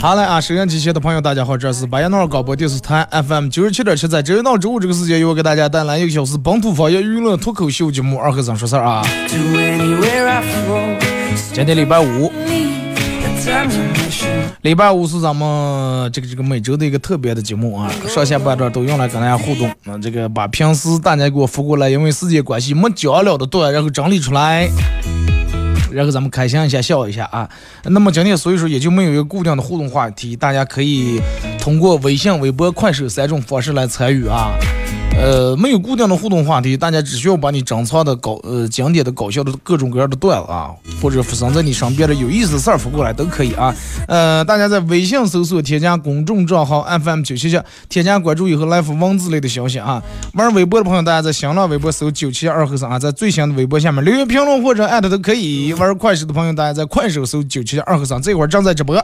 好嘞啊！收音机前的朋友，大家好，这是巴彦淖尔广播电视台 FM 九十七点七，在周一到周五这个时间，由我给大家带来一个小时本土方言娱乐脱口秀节目《二和尚说事儿》啊。今天礼拜五，礼拜五是咱们这个这个每周的一个特别的节目啊，上下半段都用来跟大家互动那，这个把平时大家给我发过来，因为时间关系没讲了的段，然后整理出来。然后咱们开心一下，笑一下啊。那么今天所以说也就没有一个固定的互动话题，大家可以通过微信、微博、快手三种方式来参与啊。呃，没有固定的互动话题，大家只需要把你珍藏的搞呃经典的搞笑的各种各样的段子啊，或者发生在你身边的有意思的事儿发过来都可以啊。呃，大家在微信搜索添加公众账号 FM 九七七，添加关注以后来发文字类的消息啊。玩微博的朋友，大家在新浪微博搜九七二和尚啊，在最新的微博下面留言评论或者艾特都可以。玩快手的朋友，大家在快手搜九七二和尚，这会儿正在直播。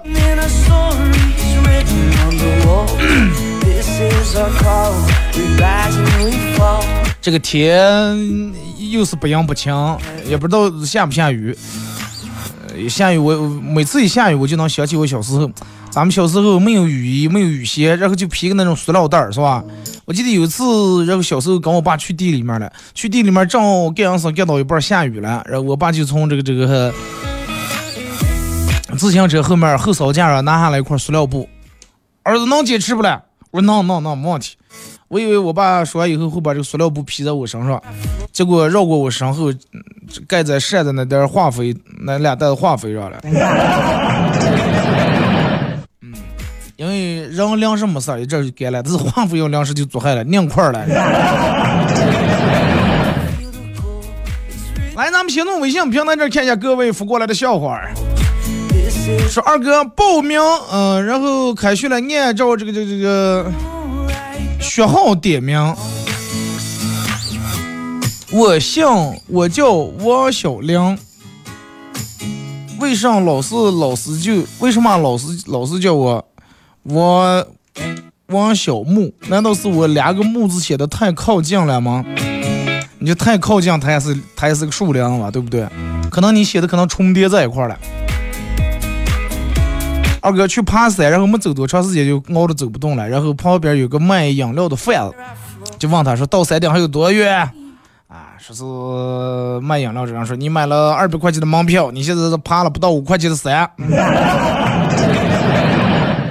这个天又是不阴不晴，也不知道下不下雨。下雨我每次一下雨，我就能想起我小时候。咱们小时候没有雨衣，没有雨鞋，然后就披个那种塑料袋儿，是吧？我记得有一次，然后小时候跟我爸去地里面了，去地里面正好干阳伞干到一半下雨了，然后我爸就从这个这个自行车后面后槽架上拿下来一块塑料布，儿子能坚持不了？我说能能能，没问题。我以为我爸说完以后会把这个塑料布披在我身上，结果绕过我身后，盖在晒的那点化肥，那俩袋子化肥上了。嗯，因为人粮食没事一阵就干了，但是化肥用粮食就做害了，拧块了。来，咱们先从微信平台这看一下各位发过来的笑话。说二哥报名，嗯，然后开学了，按照这个这个这个。学号点名，我姓，我叫王小亮。为啥老师老师就为什么老师老师叫我王王小木？难道是我两个木字写的太靠近了吗？你就太靠近，它也是它也是个数量嘛，对不对？可能你写的可能重叠在一块了。二哥去爬山，然后没走多长时间就熬得走不动了。然后旁边有个卖饮料的贩子，就问他说：“到山顶还有多远？”啊，说是卖饮料这样说：“你买了二百块钱的门票，你现在是爬了不到五块钱的山，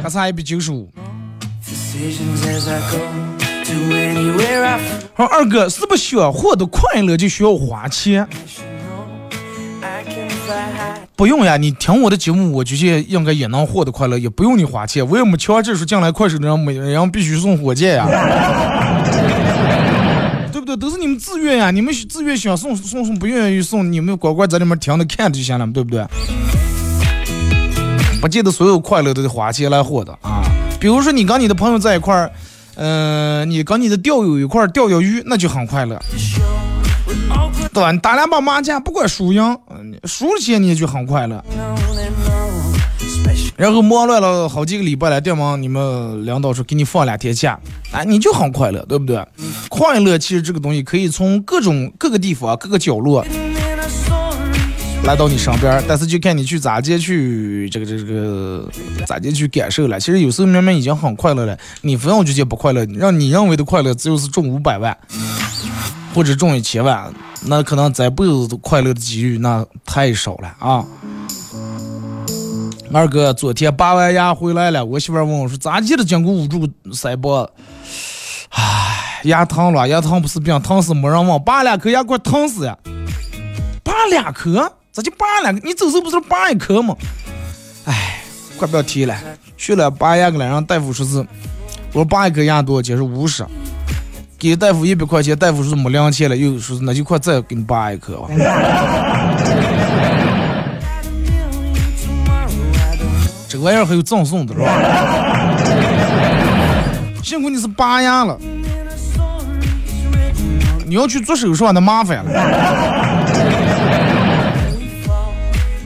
还差一百九十五。”说二哥是不想获得快乐就需要花钱？不用呀，你听我的节目，我觉得应该也能获得快乐，也不用你花钱。我也没强制说将来快手的人每人必须送火箭呀，对不对？都是你们自愿呀，你们自愿想送送送，不愿意送，你们乖乖在里面听着看着就行了，对不对？不见得所有快乐都得花钱来获得啊。比如说你跟你的朋友在一块儿，嗯，你跟你的钓友一块儿钓钓鱼，那就很快乐。对吧？你打两把麻将，不管输赢，输了钱你也就很快乐。然后忙乱了好几个礼拜了，电忙你们领导说给你放两天假，哎，你就很快乐，对不对？快乐其实这个东西可以从各种各个地方、各个角落来到你身边，但是就看你去咋接去这个这个咋接去感受了。其实有时候明明已经很快乐了，你非要去接不快乐，让你认为的快乐只有是中五百万或者中一千万，那可能这辈子都快乐的几率那太少了啊。二哥，昨天拔完牙回来了，我媳妇问我说咋记得经过捂住腮帮？唉，牙疼了，牙疼不是病，疼死没人问，拔两颗牙给我疼死呀！拔两颗？咋就拔两颗？你走时候不是拔一颗吗？哎，快不要提了。去了拔牙个了，让大夫说是，我说拔一颗牙多少钱？是五十。给大夫一百块钱，大夫说是没零钱了，又说那就快再给你拔一颗吧。这玩意儿还有赠送的是吧？幸亏你是拔牙了，你要去做手术那麻烦了。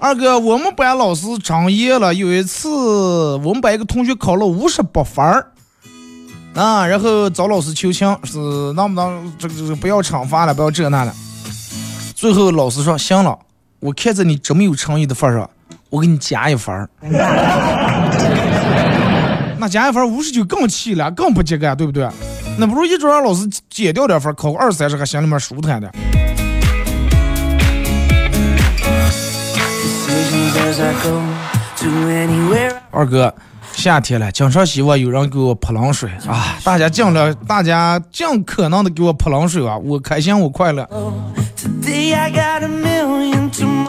二哥，我们班老师张严了。有一次，我们班一个同学考了五十八分儿，啊，然后找老师求情，是能不能这个这个不要惩罚了，不要这那了。最后老师说：“行了，我看在你这么有诚意的份上，我给你加一分儿。”那加一分五十九更气了，更不及格，对不对？那不如一直让老师减掉点分，考个二三十，还心里面舒坦点。二哥，夏天了，经常希望有人给我泼冷水啊！大家尽量，大家尽可能的给我泼冷水啊！我开心，我快乐。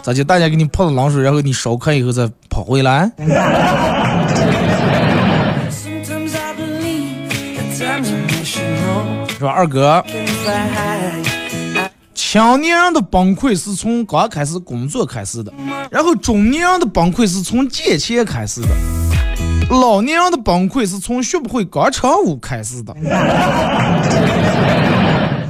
咋就大家给你泼了冷水，然后你烧开以后再跑回来？是吧，二哥？青年人的崩溃是从刚开始工作开始的，然后中年人的崩溃是从借钱开始的，老年人的崩溃是从学不会广场舞开始的。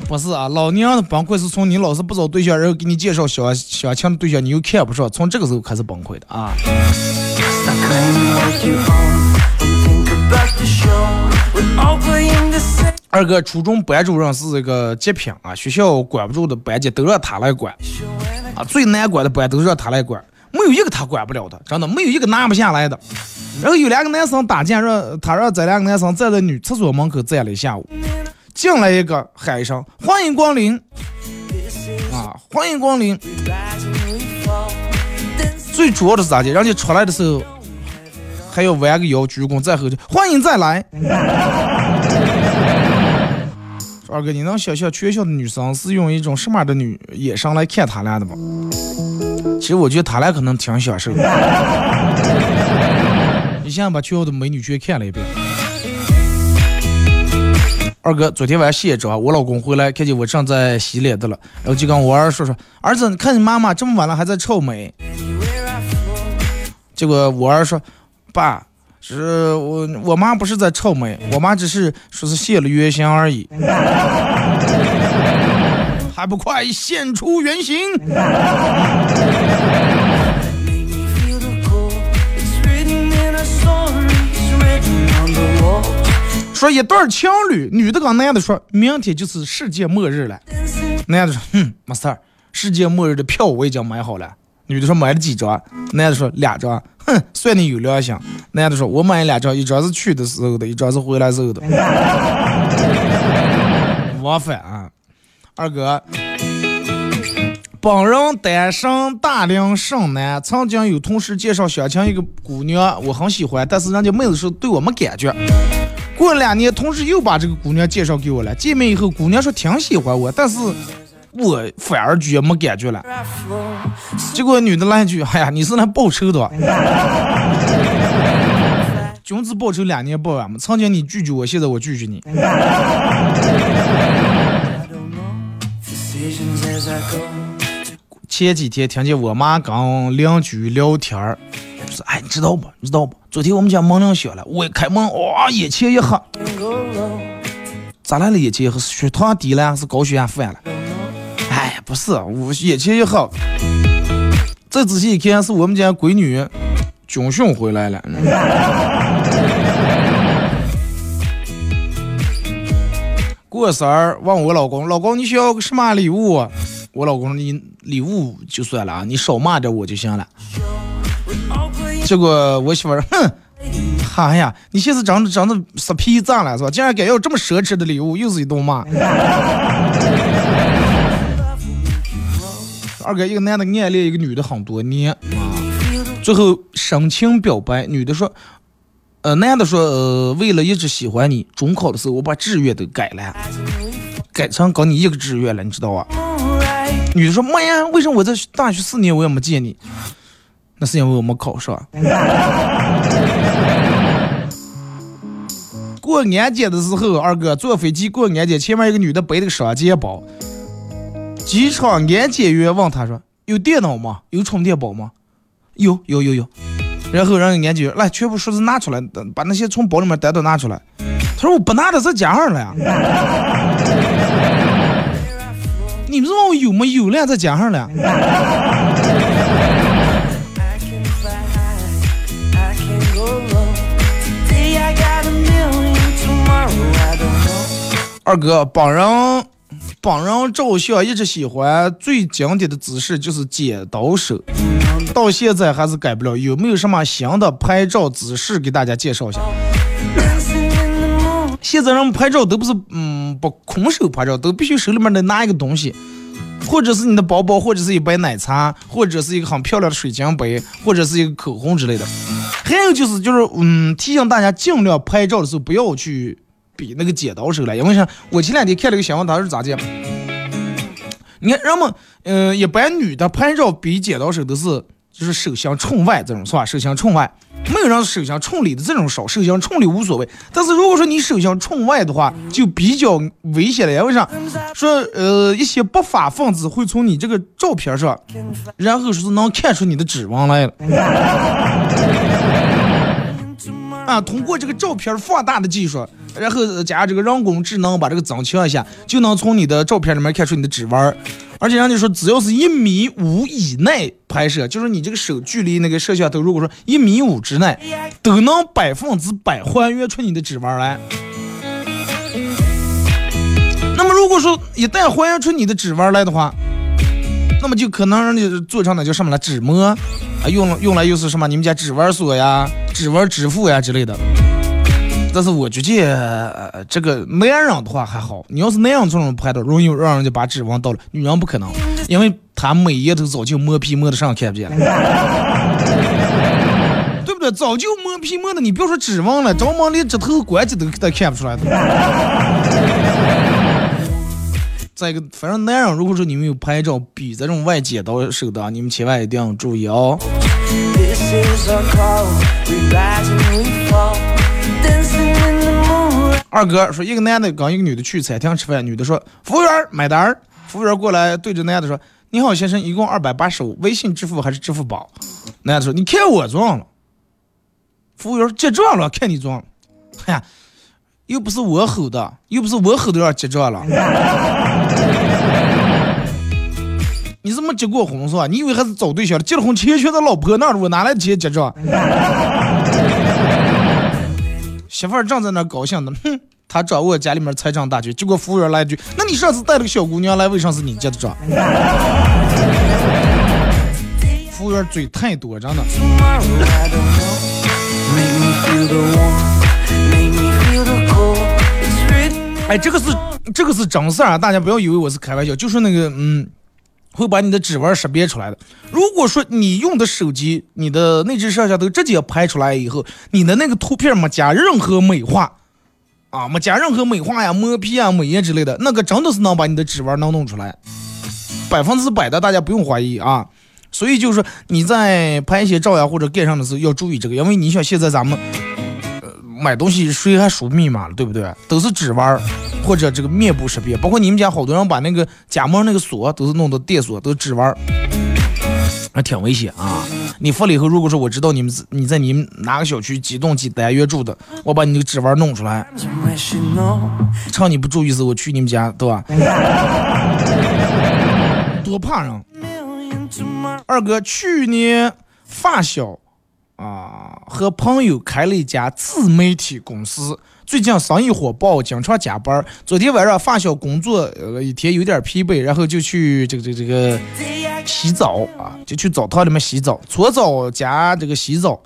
不是啊，老年人的崩溃是从你老是不找对象，然后给你介绍相相亲的对象，你又看不上，从这个时候开始崩溃的啊。二哥，初中班主任是这个极品啊，学校管不住的班级都让他来管啊，最难管的班都让他来管，没有一个他管不了的，真的没有一个拿不下来的。然后有两个男生打架，让他让这两个男生站在女厕所门口站了一下午，进来一个喊一声欢迎光临啊，欢迎光临。最主要的是咋的？人家出来的时候还要弯个腰鞠躬再后去，欢迎再来。二哥，你能想象全校的女生是用一种什么样的女眼神来看他俩的吗？其实我觉得他俩可能挺享受的。你现在把全校的美女全看了一遍。二哥，昨天晚上卸妆，我老公回来看见我正在洗脸的了，然后就跟我儿说说：“儿子，你看你妈妈这么晚了还在臭美。”结果我儿说：“爸。”是我我妈不是在臭美，我妈只是说是现了原形而已，还不快现出原形！说一对情侣，女的跟男的说，明天就是世界末日了，男的说，哼，没事儿，世界末日的票我已经买好了。女的说买了几张，男的说两张，哼，算你有良心。男的说，我买了两张，一张是去的时候的，一张是回来时候的。往返啊，二哥，本人单身大龄剩男，曾经有同事介绍相亲一个姑娘，我很喜欢，但是人家妹子说对我没感觉。过了两年，同事又把这个姑娘介绍给我了，见面以后，姑娘说挺喜欢我，但是。我反而觉没感觉了，结果女的来一句：“哎呀，你是来报仇的？君子报仇，两年报完嘛。曾经你拒绝我，现在我拒绝你。”前几天听见我妈跟邻居聊天儿，说：“哎，你知道不？你知道不？昨天我们家门铃响了，我一开门，哇，眼前一黑。咋来了？眼前一黑？血糖低了还是高血压犯了？”哎，不是，我眼前一黑，再仔细一看，是我们家闺女军训回来了。过生日问我老公，老公你需要个什么礼物？我老公说你礼物就算了啊，你少骂点我就行了。结果我媳妇儿，哼，哈呀，你现在长得长得死皮咋了是吧？竟然敢要这么奢侈的礼物，又是一顿骂。二哥，一个男的暗恋一个女的很多年，最后深情表白，女的说，呃，男的说，呃，为了一直喜欢你，中考的时候我把志愿都改了，改成跟你一个志愿了，你知道吧？女的说，妈呀，为什么我在大学四年我也没见你？那是因为我没考上。过安检的时候，二哥坐飞机过安检，前面一个女的背了个双肩包。机场安检员问他说：“有电脑吗？有充电宝吗？”“有，有，有，有。”然后让安检员来全部数字拿出来，把那些从包里面单独拿出来。他说：“我不拿的，在家上了呀。”你们问我有没有了，在家上了。二哥，本人本人照相，一直喜欢最经典的姿势就是剪刀手，到现在还是改不了。有没有什么新的拍照姿势给大家介绍一下？现在人们拍照都不是嗯不空手拍照，都必须手里面得拿一个东西，或者是你的包包，或者是一杯奶茶，或者是一个很漂亮的水晶杯，或者是一个口红之类的。还有就是就是嗯提醒大家尽量拍照的时候不要去。比那个剪刀手了，因为啥？我前两天看了个新闻，他是咋讲？你看人们，嗯，一般女的拍照比剪刀手都是就是手相冲外这种是吧？手相冲外，没有让手相冲里的这种少，手相冲里无所谓。但是如果说你手相冲外的话，就比较危险了。因为啥？说呃，一些不法分子会从你这个照片上，然后说是能看出你的指纹来了。啊，通过这个照片放大的技术，然后加这个人工智能把这个增强一下，就能从你的照片里面看出你的指纹。而且人家说，只要是一米五以内拍摄，就是你这个手距离那个摄像头，如果说一米五之内，都能百分之百还原出你的指纹来。那么如果说一旦还原出你的指纹来的话，那么就可能让你做成那叫什么了？指模啊，用用来又是什么？你们家指纹锁呀、指纹支付呀之类的。但是我觉得这个男人的话还好，你要是男人这种拍的，容易让人家把指纹盗了。女人不可能，因为她每夜都早就磨皮磨的上看不见了，对不对？早就磨皮磨的，你别说指纹了，着忙连指头关节都都看不出来的。再一个，反正男人如果说你们有拍照比这种外剪刀手的，你们千万一定要注意哦。二哥说，一个男的跟一个女的去餐厅吃饭，女的说：“服务员买单。”服务员过来对着男的说：“你好，先生，一共二百八十五，微信支付还是支付宝？”男的说：“你看我装了。”服务员结账了，看你装，哎呀。又不是我吼的，又不是我吼的让结账了。你是没结过婚是吧？你以为还是找对象的？结了婚钱全在老婆那儿，我哪来钱结账？媳妇儿正在那高兴呢，哼，他掌握家里面财政大权。结果服务员来一句：“那你上次带了个小姑娘来，为啥是你结的账？” 服务员嘴太多，真的。哎，这个是这个是真事儿啊！大家不要以为我是开玩笑，就是那个嗯，会把你的指纹识别出来的。如果说你用的手机，你的内置摄像头直接拍出来以后，你的那个图片没加任何美化啊，没加任何美化呀、磨皮啊、美颜之类的，那个真的是能把你的指纹能弄出来，百分之百的，大家不用怀疑啊。所以就是你在拍一些照呀或者盖上的时候要注意这个，因为你想现在咱们。买东西谁还输密码了，对不对？都是指纹 或者这个面部识别，包括你们家好多人把那个家门那个锁都是弄的电锁，都是指纹，还挺危险啊！你发了以后，如果说我知道你们你在你们哪个小区几栋几单元住的，我把你那个指纹弄出来，趁你不注意时我去你们家，对吧？多怕人！二哥去年发小。啊，和朋友开了一家自媒体公司，最近生意火爆，经常加班。昨天晚上发小工作呃一天有点疲惫，然后就去这个这个这个洗澡啊，就去澡堂里面洗澡，搓澡加这个洗澡，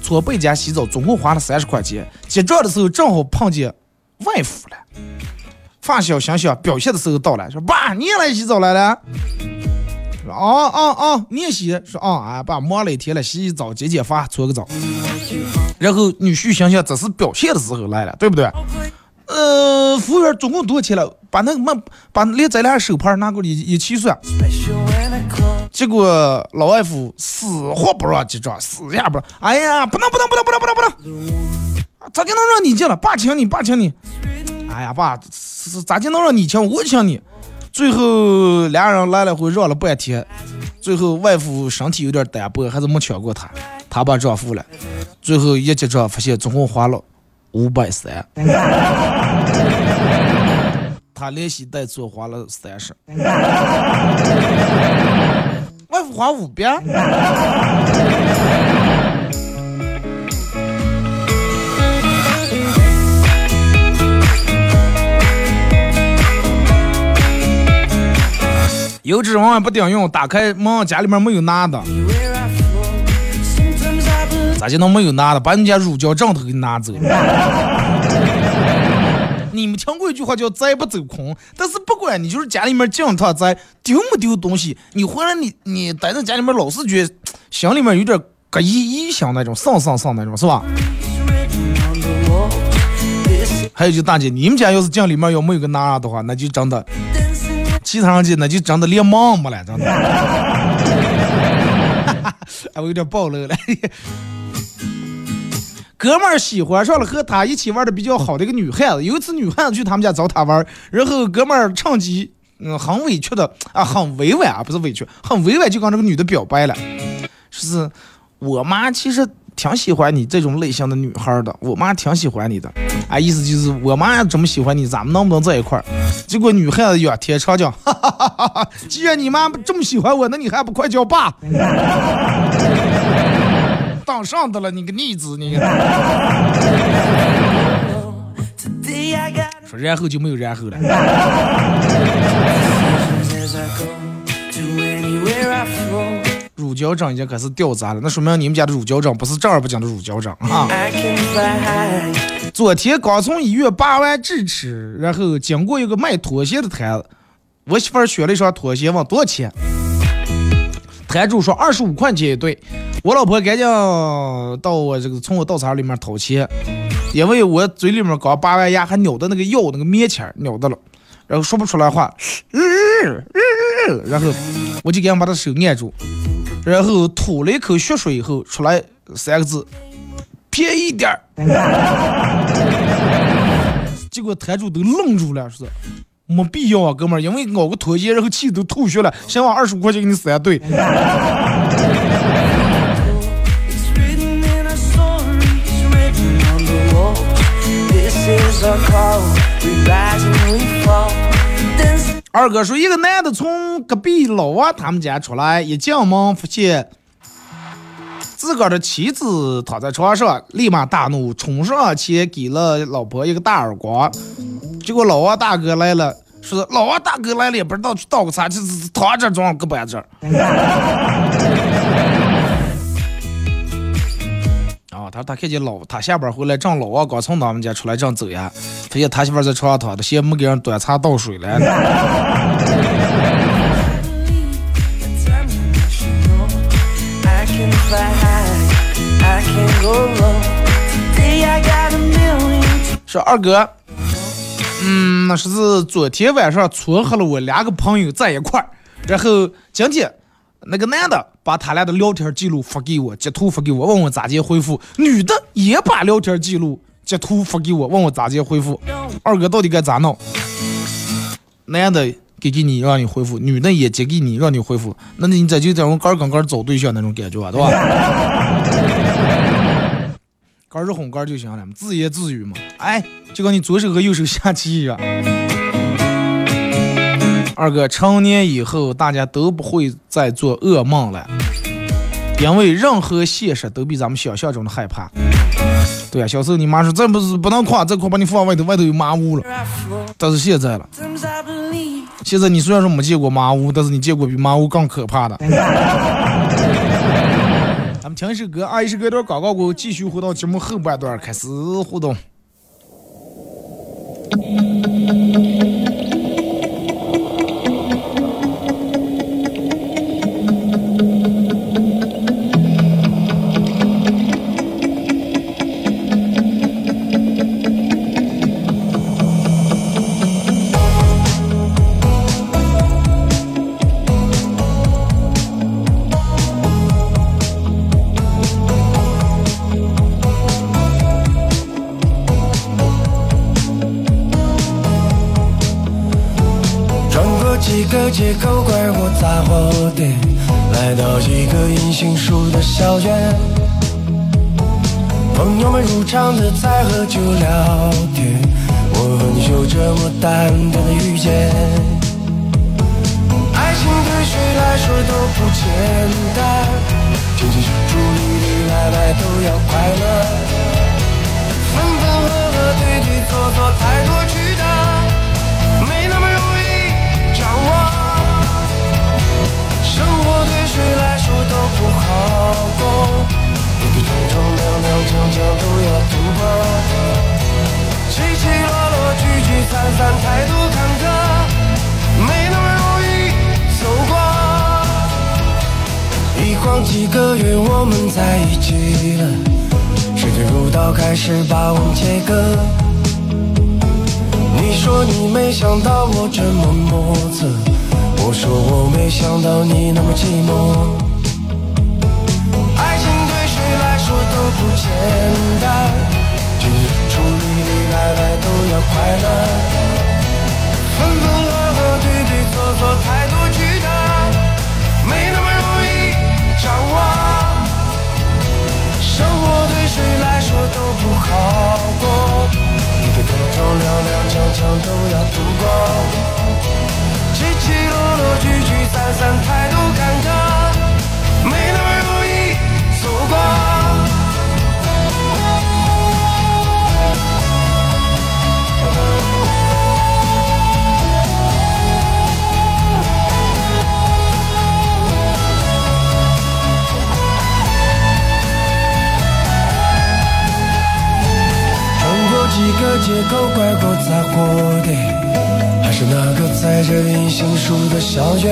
搓背加洗澡，总共花了三十块钱。结账的时候正好碰见外父了。发小想想表现的时候到了，说爸你也来洗澡来了。说啊啊啊你也洗？说啊啊爸忙了一天了，洗洗澡解解乏，搓个澡。然后女婿想想这是表现的时候来了，对不对？呃，服务员总共多少钱了？把那个把把连咱俩手牌拿过来一起算。结果老外父死活不让结账，死也不让。哎呀，不能不能不能不能不能不能！咋就能让你进了？爸请你，爸请你。哎呀，爸，咋就能让你请我请你？最后俩人来来回绕了半天，最后外父身体有点单薄，还是没抢过他。他把账付了，最后一结账发现总共花了五百三，他连洗带做花了三十，外父花五百。油脂往往不顶用，打开门家里面没有拿的，咋就能没有拿的？把你家乳胶枕头给拿走。你们听过一句话叫“财不走空”，但是不管你就是家里面进他在丢没丢东西，你回来你你待在家里面老是觉得心里面有点膈应异响那种，丧丧丧那种，是吧？还有就大姐，你们家要是进里面要没有个拿的话，那就真的。其他人去那就真的连忙没了，真的。哎，我有点暴露了。哥们儿喜欢上了和他一起玩的比较好的一个女孩子。有一次女汉子去他们家找他玩，然后哥们儿趁机，嗯，很委屈的啊，很委婉啊，不是委屈，很委婉就跟这个女的表白了，说是我妈其实。挺喜欢你这种类型的女孩的，我妈挺喜欢你的，啊，意思就是我妈这么喜欢你，咱们能不能在一块儿？结果女孩子仰天长讲，哈哈哈哈哈！既然你妈这么喜欢我，那你还不快叫爸？当上的了，你个逆子，你！说然后就没有然后了。乳胶枕已经开始掉渣了，那说明你们家的乳胶枕不是正儿八经的乳胶枕啊！昨天刚从医院拔完智齿，然后经过一个卖拖鞋的摊子，我媳妇儿选了一双拖鞋，问多少钱？摊主说二十五块钱一对。我老婆赶紧到我这个从我稻草里面掏钱，因为我嘴里面刚拔完牙，还咬的那个药那个棉签咬的了，然后说不出来话，嗯嗯嗯然后我就赶紧把他手按住。然后吐了一口血水以后，出来三个字：便宜点儿。结果摊主都愣住了，说：“没必要啊，哥们儿，因为咬个拖鞋，然后气都吐血了，想往二十五块钱给你三对。”二哥说，一个男的从隔壁老王他们家出来，一进门发现自个儿的妻子躺在床上，立马大怒，冲上前给了老婆一个大耳光。结果老王大哥来了，说老王大哥来了，也不知道去倒个啥，就是躺这装个板这。他看见老他下班回来，正老王刚从他们家出来正走呀，发现他媳妇在床上躺着，先没给人端茶倒水了。说二哥，嗯，那是昨天晚上撮合了我两个朋友在一块儿，然后今天。那个男的把他俩的聊天记录发给我，截图发给我，问我咋接回复；女的也把聊天记录截图发给我，问我咋接回复。二哥到底该咋弄？男的给给你让你回复，女的也接给你让你回复，那你这就这种干跟干找对象那种感觉啊，对吧？干是哄干就行了，自言自语嘛。哎，就跟你左手和右手下棋一样。二哥，成年以后大家都不会再做噩梦了。因为任何现实都比咱们想象中的害怕。对呀，小时候你妈说这不是不能夸，这块把你放外头，外头有麻屋了。但是现在了，现在你虽然说没见过麻屋，但是你见过比麻屋更可怕的。咱们听一首歌，啊，一首歌一段广告过后，继续回到节目后半段开始互动。街口拐过杂货店，来到一个银杏树的小院。朋友们如常的在喝酒聊天，我和你就这么淡淡的遇见。爱情对谁来说都不简单，进进出出里里外外都要快乐。分分合合对对错错太多曲折好过，跌跌撞撞、踉踉跄跄都要度过，起起落落、聚聚散散，太多坎坷，没那么容易走过。一晃几个月，我们在一起了，时间如刀，开始把我们切割。你说你没想到我这么莫测。我说我没想到你那么寂寞，不简单，进进出里里外外都要快乐，分分合合对对错错太多曲折，没那么容易掌握。生活对谁来说都不好过，一个个都踉踉跄跄都要度过。起起落落，聚聚散散，太多坎坷，没那么容易走过。街口，拐过杂货店。还是那个栽着银杏树的小院，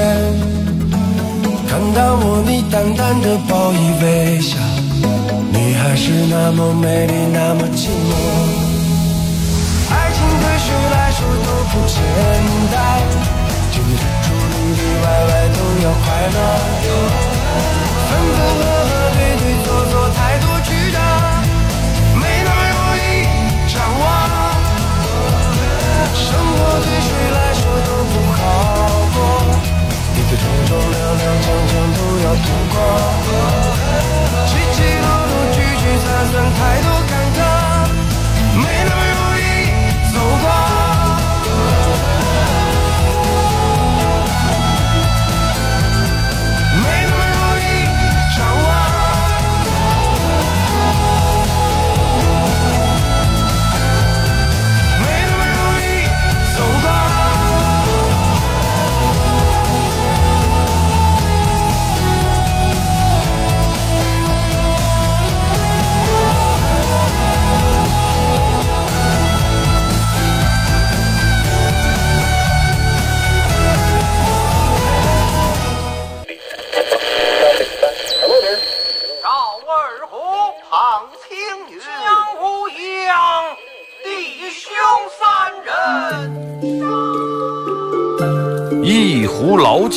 看到我，你淡淡的报以微笑，你还是那么美丽，那么寂寞。爱情对谁来说都不简单，进进出出，里里外外都要快乐。分分合合，对对错错生活对谁来说都不好过，跌跌撞撞、踉踉跄跄都要度过，起起落落、聚聚散散，太多坎坷，没那么容易走过。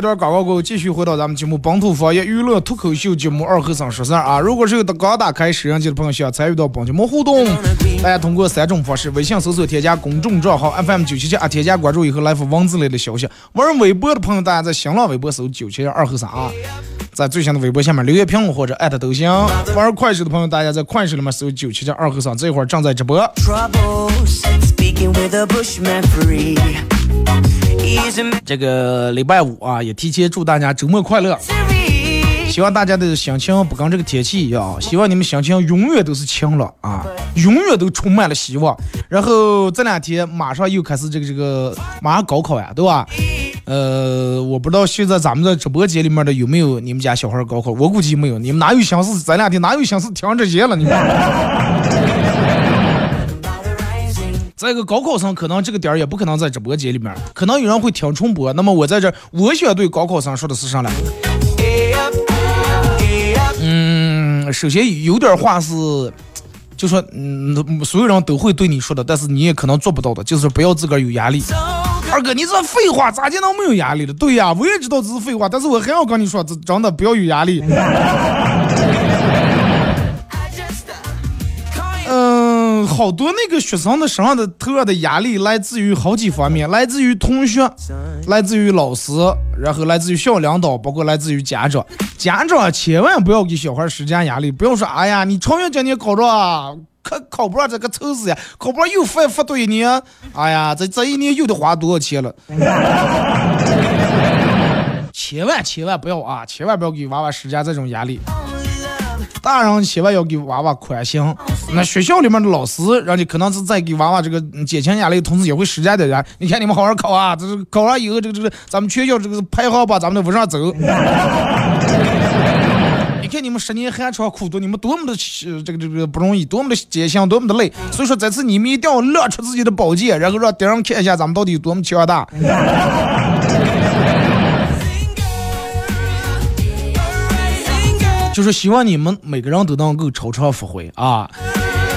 一段广告过后，继续回到咱们节目《本土方言娱乐脱口秀》节目二和尚说事儿啊。如果是有刚打开摄像机的朋友，想参与到本节目互动，大家通过三种方式：微信搜索添加公众账号 FM 九七七啊，添加关注以后来发文字类的消息；玩微博的朋友，大家在新浪微博搜九七七二和尚啊，在最新的微博下面留言评论或者艾特都行。玩快手的朋友，大家在快手里面搜九七七二和尚，这会儿正在直播。这个礼拜五啊，也提前祝大家周末快乐。希望大家的心情不跟这个天气一样，希望你们心情永远都是晴朗啊，永远都充满了希望。然后这两天马上又开始这个这个，马上高考呀，对吧？呃，我不知道现在咱们在直播间里面的有没有你们家小孩高考，我估计没有。你们哪有心思咱俩的哪有心思听这些了？你们。再一个，高考生可能这个点儿也不可能在直播间里面，可能有人会听重播。那么我在这，我想对高考生说的是啥呢？嗯，首先有点话是，就说嗯，所有人都会对你说的，但是你也可能做不到的，就是不要自个儿有压力。二哥，你这废话咋就能没有压力了？对呀，我也知道这是废话，但是我还要跟你说，这真的不要有压力。嗯，好多那个学生的身上的头上的压力来自于好几方面，来自于同学，来自于老师，然后来自于校领导，包括来自于家长。家长千万不要给小孩施加压力，不要说哎呀，你成远今年考着啊，可考不上这个愁死呀，考不上又复复读一年，哎呀，这这一年又得花多少钱了？千万千万不要啊，千万不要给娃娃施加这种压力。大人千万要给娃娃宽心。那学校里面的老师，人家可能是在给娃娃这个减轻压力同时，也会施加点压。你看你们好好考啊，这是考上以后，这个这个咱们学校这个排行榜咱们都往上走。你看你们十年寒窗苦读，你们多么的呃这个这个不容易，多么的艰辛，多么的累。所以说，这次你们一定要亮出自己的宝剑，然后让敌人看一下咱们到底有多么强大。就是希望你们每个人都能够超常发挥啊，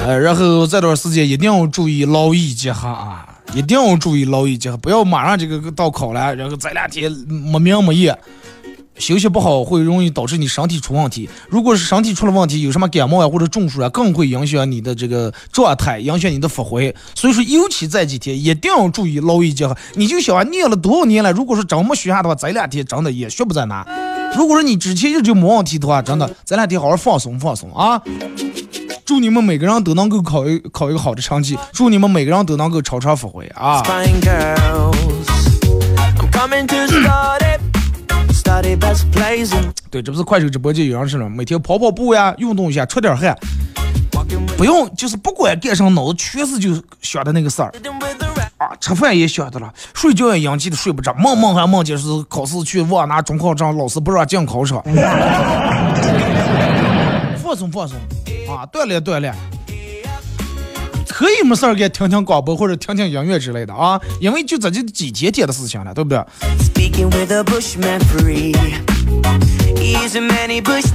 呃，然后这段时间一定要注意劳逸结合啊，一定要注意劳逸结合，不要马上这个到考了，然后这两天没名没业，休息不好会容易导致你身体出问题。如果是身体出了问题，有什么感冒呀或者中暑啊，更会影响你的这个状态，影响你的发挥。所以说，尤其这几天一定要注意劳逸结合。你就想啊，念了多少年了，如果说真没学下的话，这两天真的也学不在哪。如果说你之前一直没问题的话，真的这两天好好放松放松啊！祝你们每个人都能够考一考一个好的成绩，祝你们每个人都能够超常发挥啊！对，这不是快手直播间有人说了，每天跑跑步呀，运动一下，出点汗，不用就是不管干啥，脑子全是就想的那个事儿啊，吃饭也想的了，睡觉也洋气的睡不着，梦梦还梦见是考试去忘拿中考证，老师不让进考场。放松放松啊，锻炼锻炼。可以没事儿给听听广播或者听听音乐之类的啊，因为就这就几天天的事情了，对不对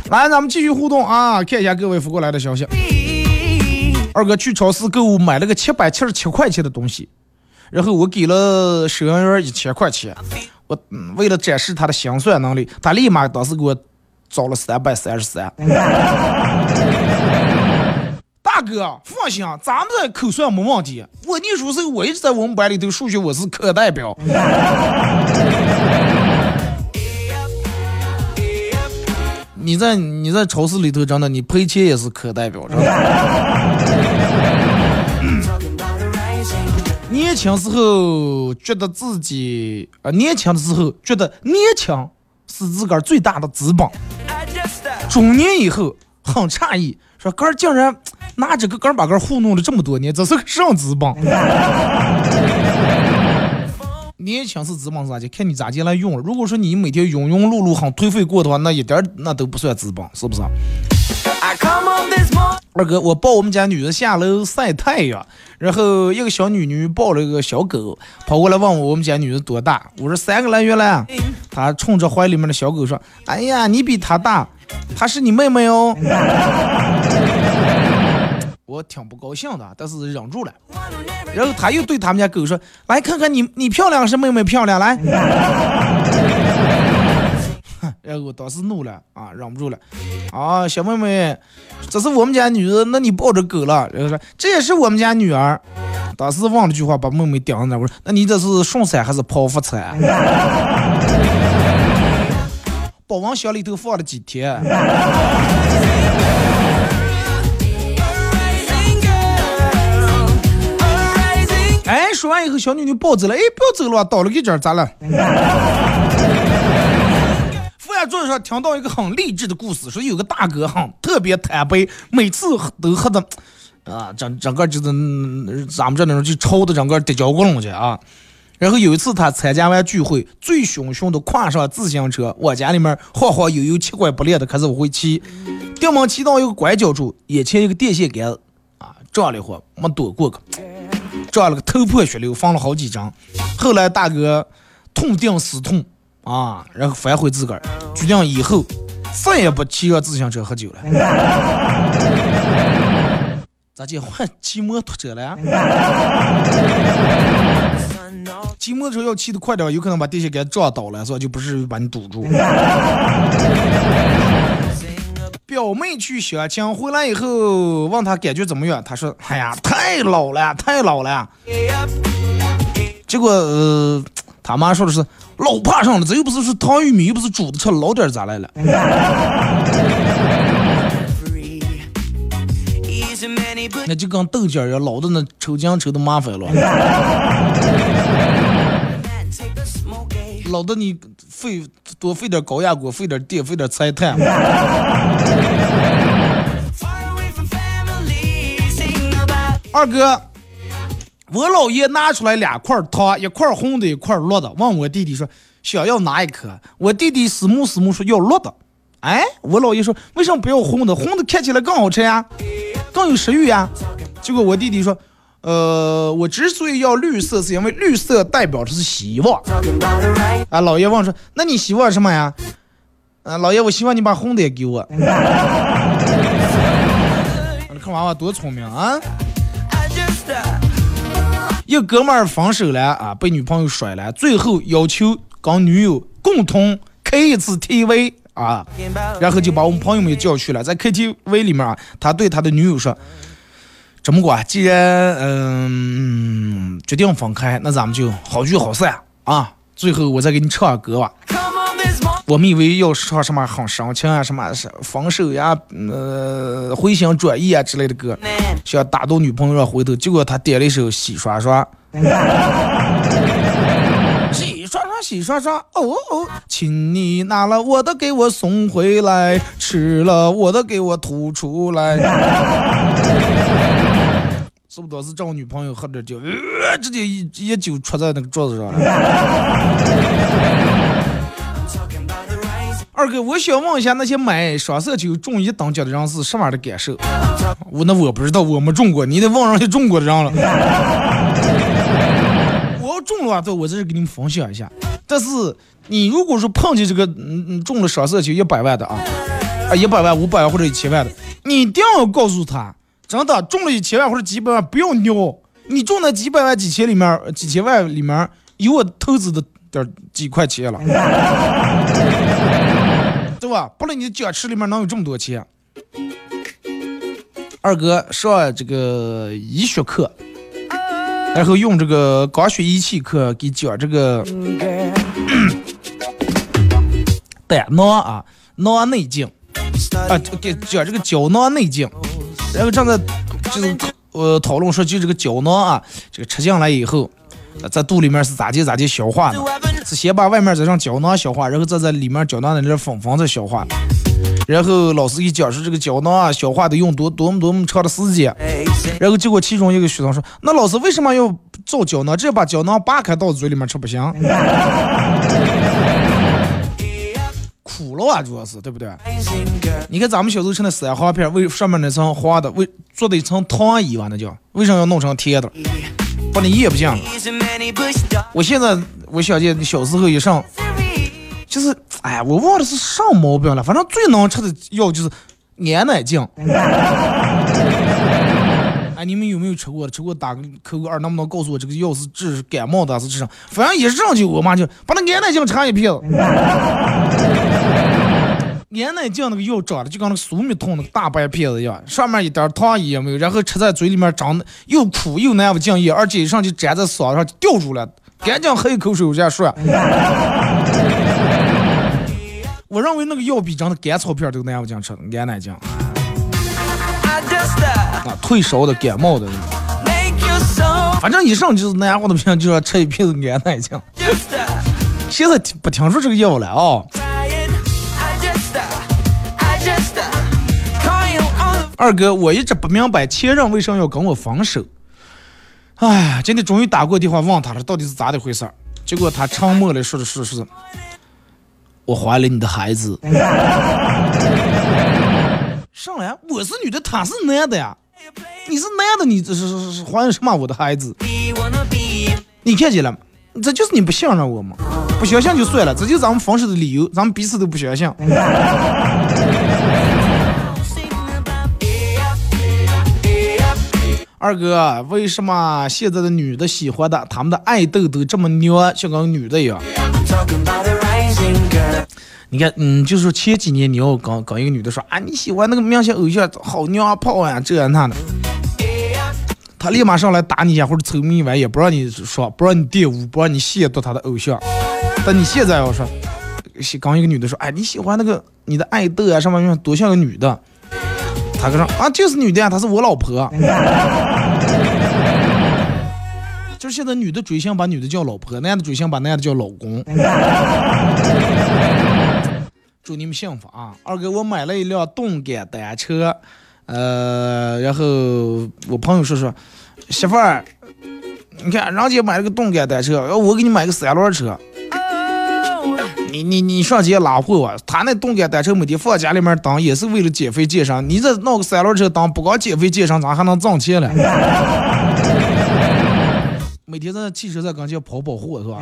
来，咱们继续互动啊，看一下各位发过来的消息。二哥去超市购物买了个七百七十七块钱的东西，然后我给了收银员一千块钱，我、嗯为了展示他的心算能力，他立马当时给我找了三百三十三。大哥，放心，咱们这口算没问题。我念书时候，我一直在我们班里头数学我是课代表。你在你在超市里头真的，你赔钱也是课代表，真的。年轻时候觉得自己啊、年轻的时候觉得年轻是自个儿最大的资本。中年以后很诧异，说哥儿竟然拿这个杆儿把杆儿糊弄了这么多年，这是个啥资本？年轻是资本是啥的？看你咋进来用了。如果说你每天庸庸碌碌很颓废过的话，那一点那都不算资本，是不是？二哥，我抱我们家女儿下楼晒太阳，然后一个小女女抱了一个小狗，跑过来问我我们家女儿多大，我说三个来月了。她冲着怀里面的小狗说：“哎呀，你比她大，她是你妹妹哦。” 我挺不高兴的，但是忍住了。然后他又对他们家狗说：“来看看你，你漂亮是妹妹漂亮，来。”然后我当时怒了啊，忍不住了。啊，小妹妹，这是我们家女儿，那你抱着狗了？然后说这也是我们家女儿。当时忘了句话，把妹妹顶在那。我说，那你这是顺产还是剖腹产？保温箱里头放了几天？说完以后，小女女抱走了。哎，不要走了，倒了一阵，咋了？副驾座上听到一个很励志的故事，说有个大哥哈特别贪杯，每次都喝的啊，整整个就是嗯咱们这那种就抽的整个跌脚骨窿去啊。然后有一次他参加完聚会，醉醺醺的跨上自行车，我家里面晃晃悠悠、七拐八裂的开始往回骑。掉门骑到一个拐角处，眼前一个电线杆子啊，撞了一会没躲过去。撞了个头破血流，缝了好几针。后来大哥痛定思痛啊，然后反悔自个儿，决定以后再也不骑个自行车喝酒了。咋就换骑摩托车了？骑摩托车要骑得快点，有可能把电线杆撞倒了，是吧？就不至于把你堵住。表妹去相亲回来以后，问她感觉怎么样？她说：“哎呀，太老了，太老了。”结果、呃、他妈说的是老怕上了，这又不是说糖玉米，又不是煮的吃，老点咋来了？那就跟豆角一样，老的那抽筋抽的麻烦了。老的你费多费点高压锅，费点电，费点柴炭。二哥，我姥爷拿出来两块糖，一块红的，一块绿的，问我弟弟说想要哪一颗？我弟弟死木死木说要绿的。哎，我姥爷说为什么不要红的？红的看起来更好吃呀，更有食欲呀。结果我弟弟说。呃，我之所以要绿色，是因为绿色代表的是希望。啊，老爷问说：“那你希望什么呀？”啊，老爷，我希望你把红的也给我。看娃娃多聪明啊！一哥们儿分手了啊，被女朋友甩了，最后要求跟女友共同开一次 TV 啊，然后就把我们朋友们叫去了，在 KTV 里面啊，他对他的女友说。这么管，既然嗯决定分开，那咱们就好聚好散啊！最后我再给你唱个歌吧。我们以为要唱什么很伤情啊，什么是分手呀、呃回心转意啊之类的歌，想打动女朋友回头，结果他点了一首《洗刷刷》。洗刷刷，洗刷刷，哦哦，请你拿了我的给我送回来，吃了我的给我吐出来。是不是当时找女朋友喝点酒，直接一一酒戳在那个桌子上了。二哥，我想问一下，那些买双色球中一等奖的人是什么样的感受？我那我不知道，我没中过，你得问人家中过的人了。我要中了话，我在这给你们分享一下。但是你如果说碰见这个嗯嗯中了双色球一百万的啊啊一百万、五百万或者一千万的，你一定要告诉他。真的中了一千万或者几百万，不要尿。你中那几百万、几千里面、几千万里面有我投资的点几块钱了，对吧？不然你的奖池里面能有这么多钱？二哥上这个医学课，然后用这个光学仪器课给讲这个 胆囊啊、囊内镜啊，给讲这个胶囊内镜，然后正在就是呃讨论说，就这个胶囊啊，这个吃进来以后，在肚里面是咋地咋地消化的？是先把外面这张胶囊消化，然后再在里面胶囊的那粉粉再消化。然后老师一讲说这个胶囊啊，消化得用多多么多么长的时间。然后结果其中一个学生说：“那老师为什么要造胶囊？这把胶囊扒开到嘴里面吃不行？苦了啊，主要是对不对？你看咱们小时候吃那山黄片，为上面那层黄的，为做的一层糖衣吧，那叫为什么要弄成甜的？把你咽不进了。我现在我想起小时候一上，就是哎呀，我忘了是啥毛病了，反正最能吃的药就是安奶镜。哎，你们有没有吃过？吃过打个扣个二，能不能告诉我这个药是治感冒的还是治啥？反正一上去我妈就把那安奶镜插一片子。安奶镜那个药长得就跟那个苏米通那个大白片子一样，上面一点糖也没有，然后吃在嘴里面长得又苦又难不进咽，而且一上去粘在嗓子上就掉住了，赶紧喝一口水往下说。我认为那个药比长的甘草片都难不进吃，安奶镜。啊，退烧的、感冒的，反正一上就是南化的病，就要吃一瓶子安奶镜。现在不听说这个药了啊。二哥，我一直不明白前任为什么要跟我分手。哎，今天终于打过电话问他了，到底是咋的回事儿？结果他沉默了说的是是，我怀了你的孩子。上来，我是女的，他是男的呀。你是男的，你这是是是怀什么我的孩子？你看见了吗？这就是你不信任我吗？不相信就算了，这就是咱们分手的理由，咱们彼此都不相信。二哥，为什么现在的女的喜欢的，他们的爱豆都这么娘，像个女的一样？你看，嗯，就是前几年你要跟跟一个女的说啊，你喜欢那个明星偶像，好娘炮啊，这样那的，他立马上来打你一下或者抽你一晚，也不让你说，不让你玷污，不让你亵渎他的偶像。但你现在要说，刚一个女的说，哎，你喜欢那个你的爱豆啊，什么多像个女的，他跟说啊，就是女的呀，她是我老婆。就是现在女的追星把女的叫老婆，男的追星把男的叫老公。祝你们幸福啊！二哥，我买了一辆动感单车，呃，然后我朋友说说，媳妇儿，你看人家买了个动感单车，要我给你买个三轮车，你你你上街拉货啊？他那动感单车每天放家里面当，也是为了减肥健身。你这弄个三轮车当，不光减肥健身，咋还能挣钱了？每天在汽车在跟前跑跑货是吧？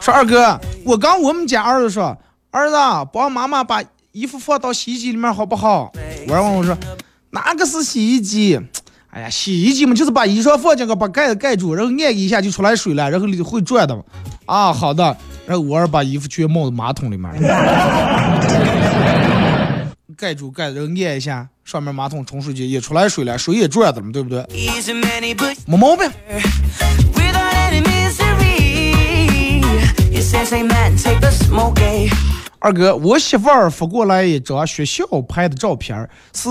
说二哥，我刚我们家儿子说，儿子帮妈妈把衣服放到洗衣机里面好不好？我儿问我说，哪个是洗衣机？哎呀，洗衣机嘛，就是把衣裳放进去，把盖子盖住，然后按一下就出来水了，然后里头会转的嘛。啊，好的。然后我儿把衣服全冒到马桶里面了。盖住盖子，然后按一下，上面马桶冲水机也出来水了，水也转的了，对不对？没毛病。二哥，我媳妇儿发过来一张学校拍的照片，是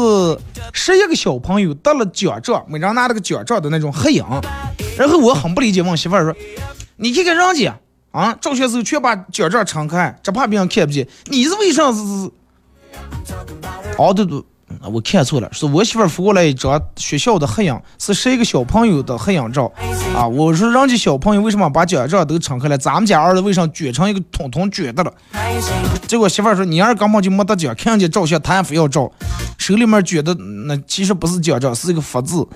十一个小朋友得了奖状，每人拿了个奖状的那种合影。然后我很不理解，问媳妇儿说：“你看看人家啊，照相时候全把奖状撑开，只怕别人看不见，你是为啥是？”哦，对对，啊我看错了，是我媳妇儿发过来一张学校的合影，是十一个小朋友的合影照。啊，我说人家小朋友为什么把奖状都敞开了，咱们家儿子为啥卷成一个桶桶卷的了？结果媳妇儿说，你儿根本就没得奖，看见照相他还非要照，手里面卷的那其实不是奖状，是一个福字。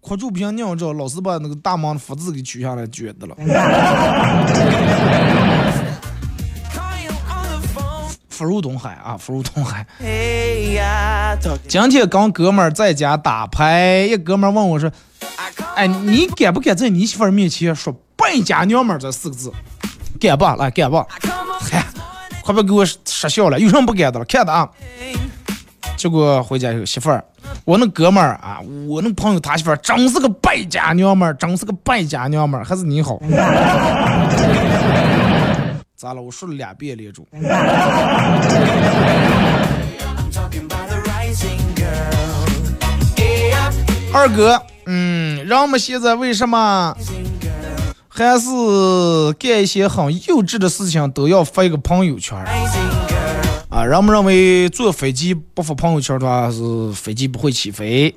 哭住不行尿照，老师把那个大忙的福字给取下来卷的了。福如东海啊，福如东海。今天跟哥们儿在家打牌，一哥们儿问我说：“哎，你敢不敢在你媳妇儿面前说‘败家娘们儿’这四个字？敢吧？来，敢吧？嗨，快别给我失笑了，有什么不敢的了？看的啊。结果回家以后，媳妇儿，我那哥们儿啊，我那朋友他媳妇儿真是个败家娘们儿，真是个败家娘们儿，还是你好。咋了？我说了两遍连住。二哥，嗯，人们现在为什么还是干一些很幼稚的事情都要发一个朋友圈？啊，人们认为坐飞机不发朋友圈的话是飞机不会起飞，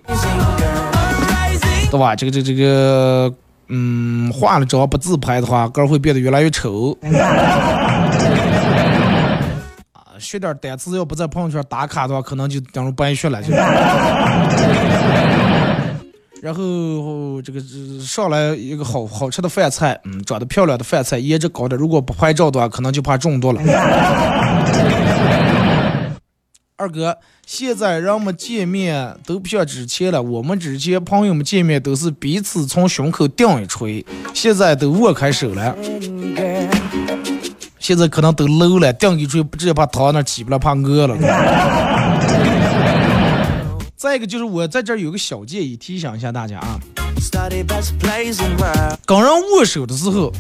对吧？这个这个这个，嗯，化了妆不自拍的话，个儿会变得越来越丑。啊，学点单词要不在朋友圈打卡的话，可能就等于白学了就。然后这个上来一个好好吃的饭菜，嗯，长得漂亮的饭菜，颜值高的，如果不拍照的话，可能就怕中毒了。二哥，现在人们见面都不像之前了，我们之前朋友们见面都是彼此从胸口顶一锤，现在都握开手了。现在可能都漏了，顶一锤不直接把躺那起不来，怕饿了。再一个就是我在这儿有个小建议，提醒一下大家啊，跟人握手的时候，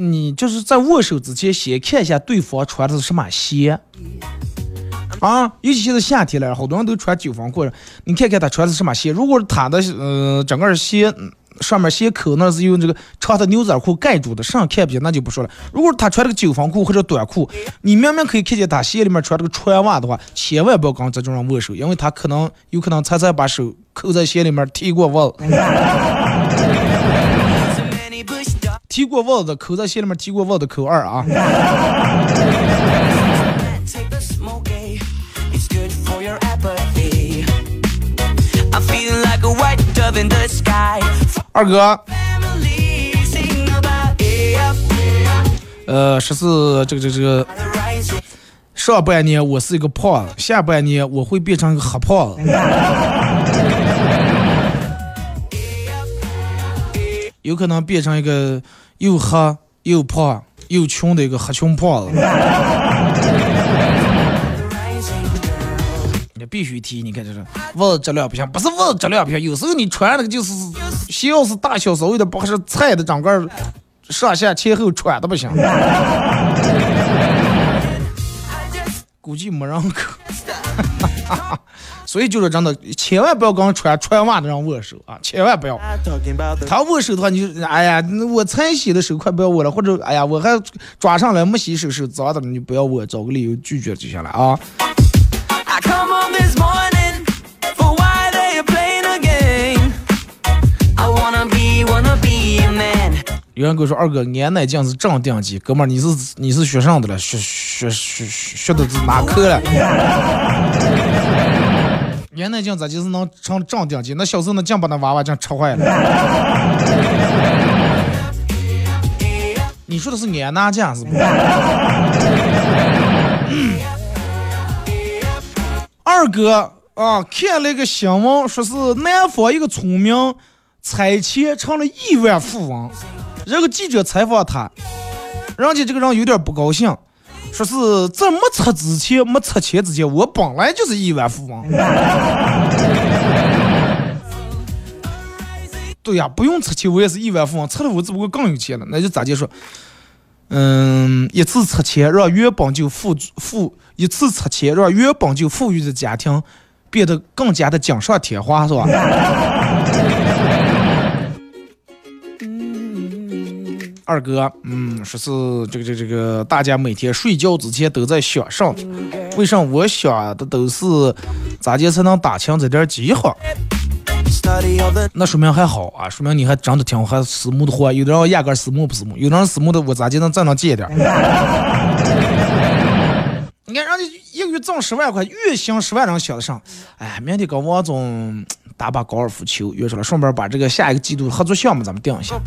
你就是在握手之前先看一下对方穿的是什么鞋啊，尤其现在夏天了，好多人都穿九分裤，你看看他穿的是什么鞋，如果他的呃整个鞋。上面鞋口那是用这个长的牛仔裤盖住的，上看不见那就不说了。如果他穿了个九分裤或者短裤，你明明可以看见他鞋里面穿这个穿袜的话，千万不要跟这种人握手，因为他可能有可能才才把手扣在鞋里面提过袜子，提过袜子扣在鞋里面提过袜子扣二啊。二哥，呃，十四，这个这个这个，上半年我是一个胖子，下半年我会变成一个黑胖子，有可能变成一个又黑又胖又穷的一个黑穷胖子。必须提，你看这是袜子质量不行，不是袜子质量不行，有时候你穿那个就是鞋要是大小稍微的不合适，踩的整个上下前后穿的不行。估计没人可，所以就是真的，千万不要跟穿穿袜的人握手啊，千万不要。他握手的话，你就哎呀，我才洗的手，快不要握了，或者哎呀，我还抓上来没洗手，手脏的，你不要握，找个理由拒绝就行了啊。有人跟我说：“二哥，安耐镜是正定级，哥们儿，你是你是学上的了？学学学学的是哪科了？安耐镜咋就是能成正定级？那小时候那镜把那娃娃镜吃坏了。你说的是安纳镜是不？二哥啊，看了一个新闻，说是南方一个村民拆迁成了亿万富翁。”这个记者采访他，人家这个人有点不高兴，说是在没拆之前、没拆迁之前，我本来就是亿万富翁。对呀，不用拆迁，我也是亿万富翁。拆了我只不过更有钱了。那就咋就说，嗯，一次拆迁让原本就富富，一次拆迁让原本就富裕的家庭变得更加的锦上添花，是吧？二哥，嗯，说是这个这个这个，大家每天睡觉之前都在想上，为啥我想的都是咋地才能打清这点饥荒？那说明还好啊，说明你还长得挺还私募的货。有的人压根私募不私募，有的人私募的我咋地能挣到借点？你看人家一个月挣十万块，月薪十万，人想得上。哎，明天跟王总打把高尔夫球约出来，顺便把这个下一个季度的合作项目咱们定一下。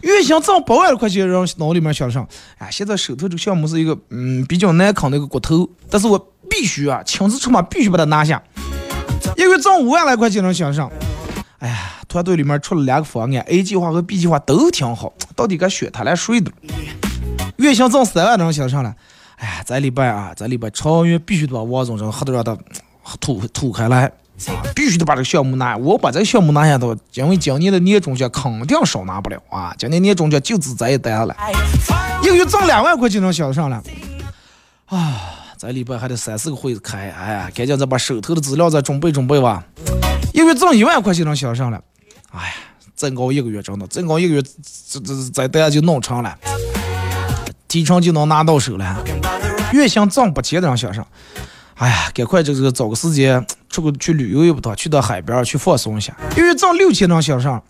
月薪挣八万块钱，人脑里面想上，哎，现在手头这个项目是一个嗯比较难啃的一个骨头，但是我必须啊，亲自出马，必须把它拿下。一个月挣五万来块钱能想上，哎呀，团队里面出了两个方案，A 计划和 B 计划都挺好，到底该选它来谁的？月薪挣三万能想上了，哎呀，这礼拜啊，这礼拜超越必须得把王总这个合同让他吐吐开来，必须得把这个项目拿，我把这个项目拿下头，因为今年的年终奖肯定少拿不了啊，今年年终奖就只这一单了，一个月挣两万块钱能想上了，啊，这礼拜还得三四个会开，哎呀，赶紧再把手头的资料再准备准备吧，一个月挣一万块钱能想上了，哎呀，增高一个月真的，增高一个月，这这这大家就弄成了。提成就能拿到手了，月薪挣不钱的人想上，哎呀，赶快这个找个时间出个去旅游也不妥，去到海边去放松一下。月挣六千能想上，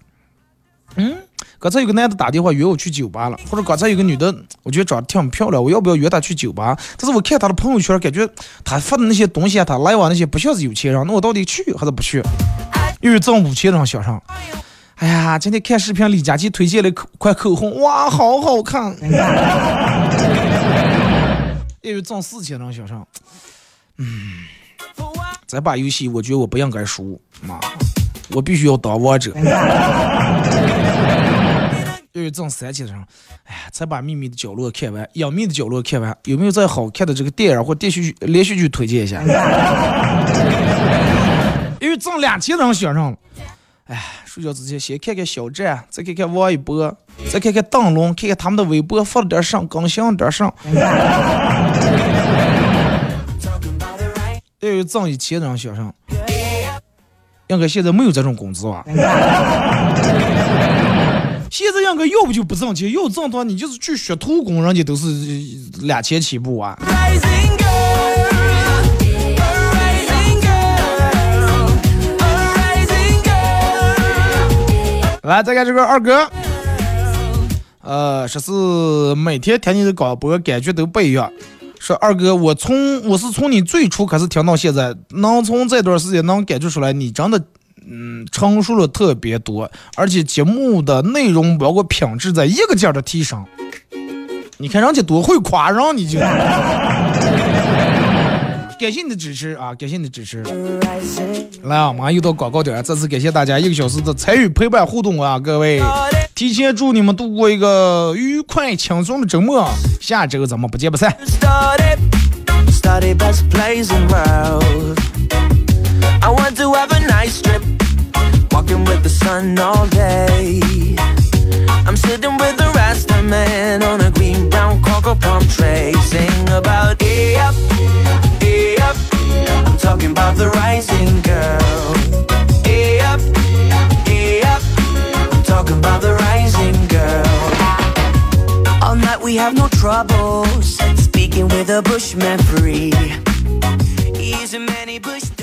嗯，刚才有个男的打电话约我去酒吧了，或者刚才有个女的，我觉得长得挺漂亮，我要不要约她去酒吧？但是我看她的朋友圈，感觉她发的那些东西啊，她来往那些不像是有钱人，那我到底去还是不去？月挣五千能想上。哎呀，今天看视频，李佳琦推荐了口款口红，哇，好好看！因为挣四千能想上，嗯，这把游戏我觉得我不应该输，妈，我必须要当王者。又有挣三千人，哎呀，才把秘密的角落看完，隐秘的角落看完，有没有再好看的这个电影或电视剧、连续剧推荐一下？因为挣两千人选上了。哎，睡觉之前先看看小站，再看看王一博，再看看邓龙，看看他们的微博发了点啥，更新了点啥。要有挣一千的人想上，应该现在没有这种工资吧？现在应该要不就不挣钱，要挣的话你就是去学徒工，人家都是两千起步啊。来，再看这个二哥，呃，说是每天听你的广播，感觉都不一样。说二哥，我从我是从你最初开始听到现在，能从这段时间能感觉出来，你真的，嗯，成熟了特别多，而且节目的内容包括品质在一个劲儿的提升。你看人家多会夸，人你就。感谢你的支持啊！感谢你的支持。来啊，马上又到广告点，再次感谢大家一个小时的参与陪伴互动啊！各位，提前祝你们度过一个愉快轻松的周末，下周咱们不见不散。talking about the rising girl. We have no troubles. Speaking with a bushman free. Easy many bush.